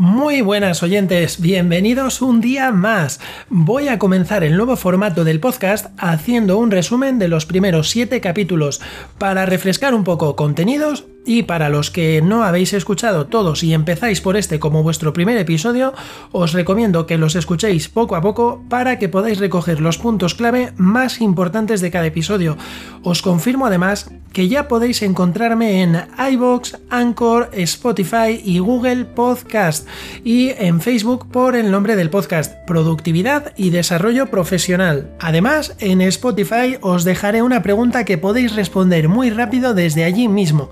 Muy buenas oyentes, bienvenidos un día más. Voy a comenzar el nuevo formato del podcast haciendo un resumen de los primeros 7 capítulos para refrescar un poco contenidos y para los que no habéis escuchado todos y empezáis por este como vuestro primer episodio, os recomiendo que los escuchéis poco a poco para que podáis recoger los puntos clave más importantes de cada episodio. Os confirmo además que ya podéis encontrarme en iBox, Anchor, Spotify y Google Podcast y en Facebook por el nombre del podcast Productividad y Desarrollo Profesional. Además, en Spotify os dejaré una pregunta que podéis responder muy rápido desde allí mismo.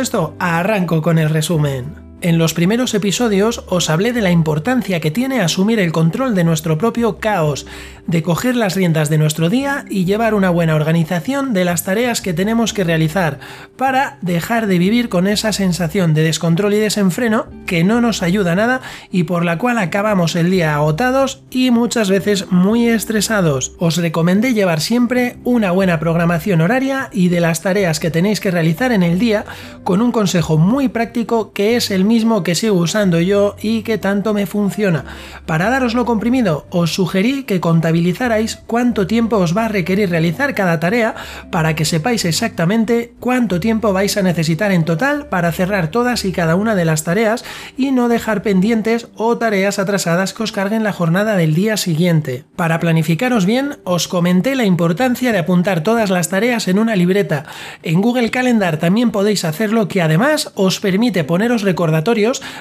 Esto, arranco con el resumen. En los primeros episodios os hablé de la importancia que tiene asumir el control de nuestro propio caos, de coger las riendas de nuestro día y llevar una buena organización de las tareas que tenemos que realizar, para dejar de vivir con esa sensación de descontrol y desenfreno que no nos ayuda nada y por la cual acabamos el día agotados y muchas veces muy estresados. Os recomendé llevar siempre una buena programación horaria y de las tareas que tenéis que realizar en el día con un consejo muy práctico que es el mismo que sigo usando yo y que tanto me funciona. Para daroslo comprimido, os sugerí que contabilizarais cuánto tiempo os va a requerir realizar cada tarea para que sepáis exactamente cuánto tiempo vais a necesitar en total para cerrar todas y cada una de las tareas y no dejar pendientes o tareas atrasadas que os carguen la jornada del día siguiente. Para planificaros bien, os comenté la importancia de apuntar todas las tareas en una libreta. En Google Calendar también podéis hacerlo que además os permite poneros recordatorios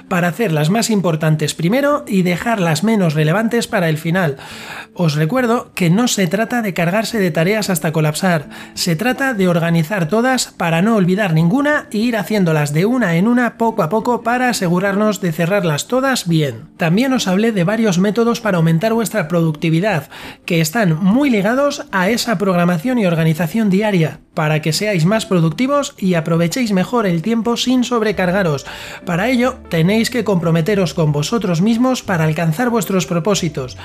para hacer las más importantes primero y dejar las menos relevantes para el final. Os recuerdo que no se trata de cargarse de tareas hasta colapsar, se trata de organizar todas para no olvidar ninguna e ir haciéndolas de una en una poco a poco para asegurarnos de cerrarlas todas bien. También os hablé de varios métodos para aumentar vuestra productividad, que están muy ligados a esa programación y organización diaria para que seáis más productivos y aprovechéis mejor el tiempo sin sobrecargaros. Para ello, tenéis que comprometeros con vosotros mismos para alcanzar vuestros propósitos.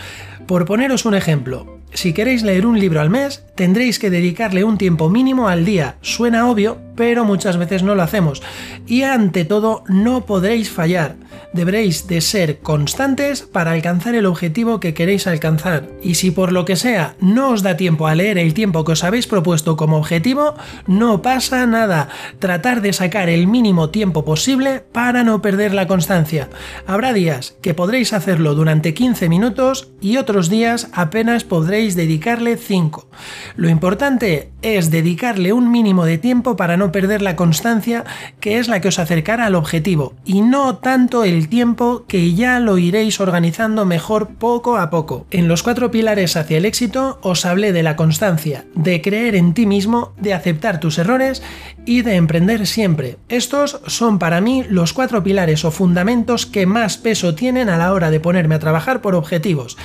Por poneros un ejemplo, si queréis leer un libro al mes, tendréis que dedicarle un tiempo mínimo al día. Suena obvio, pero muchas veces no lo hacemos. Y ante todo, no podréis fallar. Deberéis de ser constantes para alcanzar el objetivo que queréis alcanzar. Y si por lo que sea no os da tiempo a leer el tiempo que os habéis propuesto como objetivo, no pasa nada. Tratar de sacar el mínimo tiempo posible para no perder la constancia. Habrá días que podréis hacerlo durante 15 minutos y otros días apenas podréis dedicarle 5. Lo importante es dedicarle un mínimo de tiempo para no perder la constancia que es la que os acercará al objetivo y no tanto el tiempo que ya lo iréis organizando mejor poco a poco. En los cuatro pilares hacia el éxito os hablé de la constancia, de creer en ti mismo, de aceptar tus errores y de emprender siempre. Estos son para mí los cuatro pilares o fundamentos que más peso tienen a la hora de ponerme a trabajar por objetivos.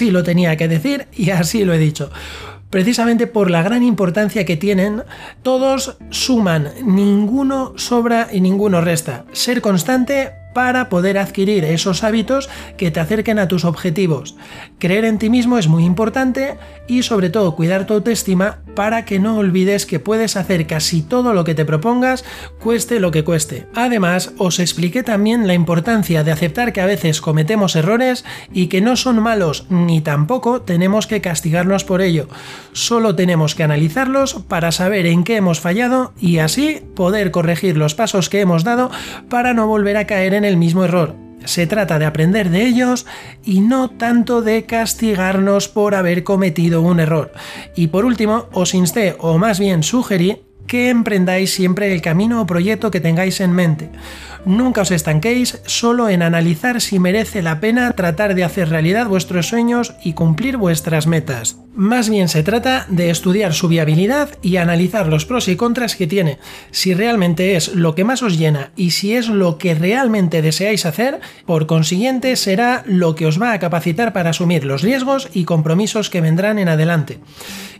Lo tenía que decir y así lo he dicho precisamente por la gran importancia que tienen, todos suman, ninguno sobra y ninguno resta. Ser constante para poder adquirir esos hábitos que te acerquen a tus objetivos. Creer en ti mismo es muy importante y sobre todo cuidar tu autoestima para que no olvides que puedes hacer casi todo lo que te propongas, cueste lo que cueste. Además, os expliqué también la importancia de aceptar que a veces cometemos errores y que no son malos ni tampoco tenemos que castigarnos por ello. Solo tenemos que analizarlos para saber en qué hemos fallado y así poder corregir los pasos que hemos dado para no volver a caer en el mismo error. Se trata de aprender de ellos y no tanto de castigarnos por haber cometido un error. Y por último, os insté, o más bien sugerí, que emprendáis siempre el camino o proyecto que tengáis en mente. Nunca os estanquéis solo en analizar si merece la pena tratar de hacer realidad vuestros sueños y cumplir vuestras metas. Más bien se trata de estudiar su viabilidad y analizar los pros y contras que tiene, si realmente es lo que más os llena y si es lo que realmente deseáis hacer, por consiguiente será lo que os va a capacitar para asumir los riesgos y compromisos que vendrán en adelante.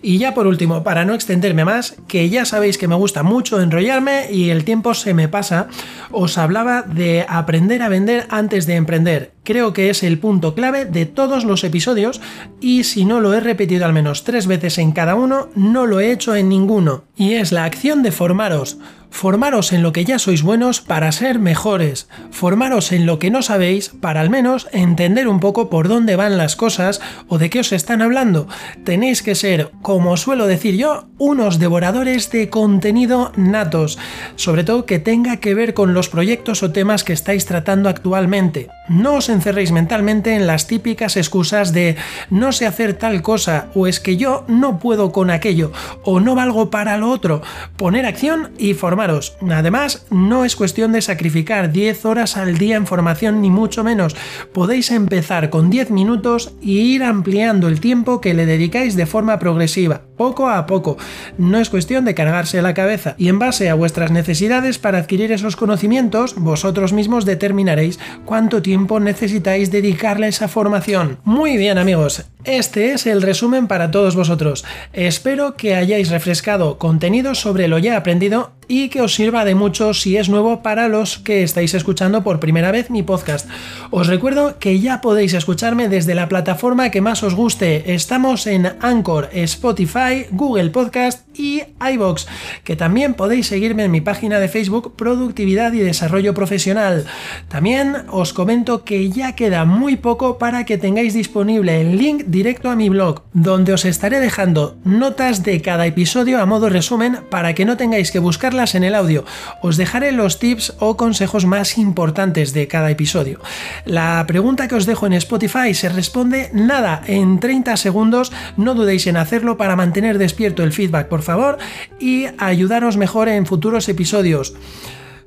Y ya por último, para no extenderme más, que ya sabéis que me gusta mucho enrollarme y el tiempo se me pasa, os hablaba de aprender a vender antes de emprender. Creo que es el punto clave de todos los episodios y si no lo he repetido al menos tres veces en cada uno, no lo he hecho en ninguno. Y es la acción de formaros Formaros en lo que ya sois buenos para ser mejores. Formaros en lo que no sabéis para al menos entender un poco por dónde van las cosas o de qué os están hablando. Tenéis que ser, como suelo decir yo, unos devoradores de contenido natos, sobre todo que tenga que ver con los proyectos o temas que estáis tratando actualmente. No os encerréis mentalmente en las típicas excusas de no sé hacer tal cosa o es que yo no puedo con aquello o no valgo para lo otro. Poner acción y formar Además, no es cuestión de sacrificar 10 horas al día en formación, ni mucho menos. Podéis empezar con 10 minutos y ir ampliando el tiempo que le dedicáis de forma progresiva, poco a poco. No es cuestión de cargarse la cabeza y en base a vuestras necesidades para adquirir esos conocimientos, vosotros mismos determinaréis cuánto tiempo necesitáis dedicarle a esa formación. Muy bien amigos, este es el resumen para todos vosotros. Espero que hayáis refrescado contenido sobre lo ya aprendido y que os sirva de mucho si es nuevo para los que estáis escuchando por primera vez mi podcast. Os recuerdo que ya podéis escucharme desde la plataforma que más os guste. Estamos en Anchor, Spotify, Google Podcast y iBox, que también podéis seguirme en mi página de Facebook Productividad y Desarrollo Profesional. También os comento que ya queda muy poco para que tengáis disponible el link directo a mi blog, donde os estaré dejando notas de cada episodio a modo resumen para que no tengáis que buscarlas en el audio. Os dejaré los tips o consejos más importantes de cada episodio. La pregunta que os dejo en Spotify se responde nada en 30 segundos, no dudéis en hacerlo para mantener despierto el feedback, por favor, y ayudaros mejor en futuros episodios.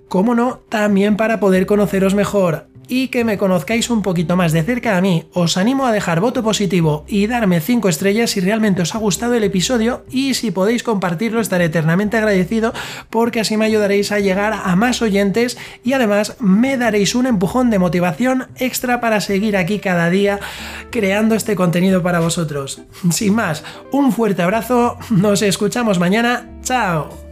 Como no, también para poder conoceros mejor y que me conozcáis un poquito más de cerca a mí, os animo a dejar voto positivo y darme 5 estrellas si realmente os ha gustado el episodio y si podéis compartirlo estaré eternamente agradecido porque así me ayudaréis a llegar a más oyentes y además me daréis un empujón de motivación extra para seguir aquí cada día creando este contenido para vosotros. Sin más, un fuerte abrazo, nos escuchamos mañana, chao.